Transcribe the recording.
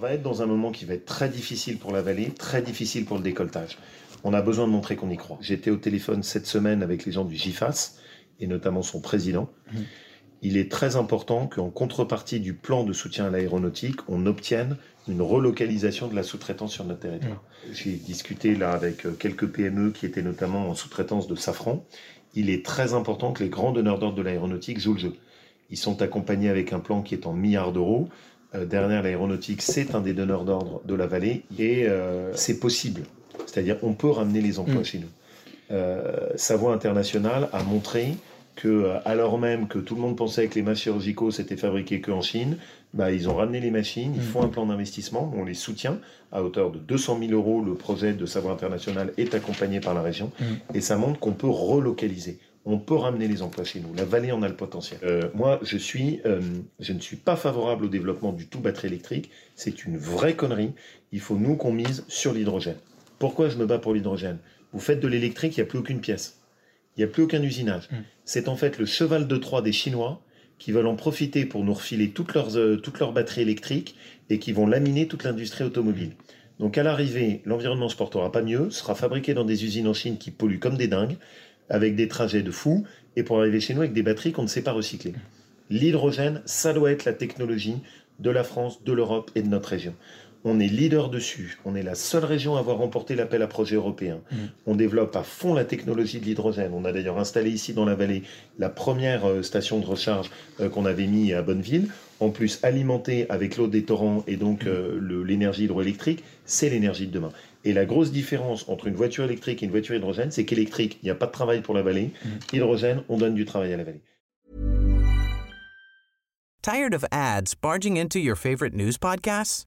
va être dans un moment qui va être très difficile pour la vallée, très difficile pour le décolletage. On a besoin de montrer qu'on y croit. J'étais au téléphone cette semaine avec les gens du GIFAS et notamment son président. Il est très important qu'en contrepartie du plan de soutien à l'aéronautique, on obtienne une relocalisation de la sous-traitance sur notre territoire. J'ai discuté là avec euh, quelques PME qui étaient notamment en sous-traitance de Safran. Il est très important que les grands donneurs d'ordre de l'aéronautique jouent le jeu. Ils sont accompagnés avec un plan qui est en milliards d'euros. Euh, derrière l'aéronautique, c'est un des donneurs d'ordre de la vallée et euh, c'est possible. C'est-à-dire, on peut ramener les emplois chez nous. Euh, Savoie International a montré que, alors même que tout le monde pensait que les masques chirurgicaux s'étaient fabriqués qu'en Chine, bah, ils ont ramené les machines, ils font un plan d'investissement, on les soutient à hauteur de 200 000 euros. Le projet de Savoie International est accompagné par la région et ça montre qu'on peut relocaliser. On peut ramener les emplois chez nous. La vallée en a le potentiel. Euh, moi, je suis, euh, je ne suis pas favorable au développement du tout batterie électrique. C'est une vraie connerie. Il faut nous qu'on mise sur l'hydrogène. Pourquoi je me bats pour l'hydrogène? Vous faites de l'électrique, il n'y a plus aucune pièce. Il n'y a plus aucun usinage. C'est en fait le cheval de Troie des Chinois qui veulent en profiter pour nous refiler toutes leurs, euh, toutes leurs batteries électriques et qui vont laminer toute l'industrie automobile. Donc à l'arrivée, l'environnement ne se portera pas mieux, sera fabriqué dans des usines en Chine qui polluent comme des dingues, avec des trajets de fous, et pour arriver chez nous avec des batteries qu'on ne sait pas recycler. L'hydrogène, ça doit être la technologie de la France, de l'Europe et de notre région. On est leader dessus. On est la seule région à avoir remporté l'appel à projet européen. On développe à fond la technologie de l'hydrogène. On a d'ailleurs installé ici dans la vallée la première euh, station de recharge euh, qu'on avait mis à Bonneville. En plus, alimentée avec l'eau des torrents et donc euh, le- l'énergie hydroélectrique, c'est l'énergie de demain. Et la grosse différence entre une voiture électrique et une voiture hydrogène, c'est qu'électrique, il n'y a pas de travail pour la vallée. Hydrogène, on donne du travail à la vallée. Tired of ads barging into your favorite news podcasts?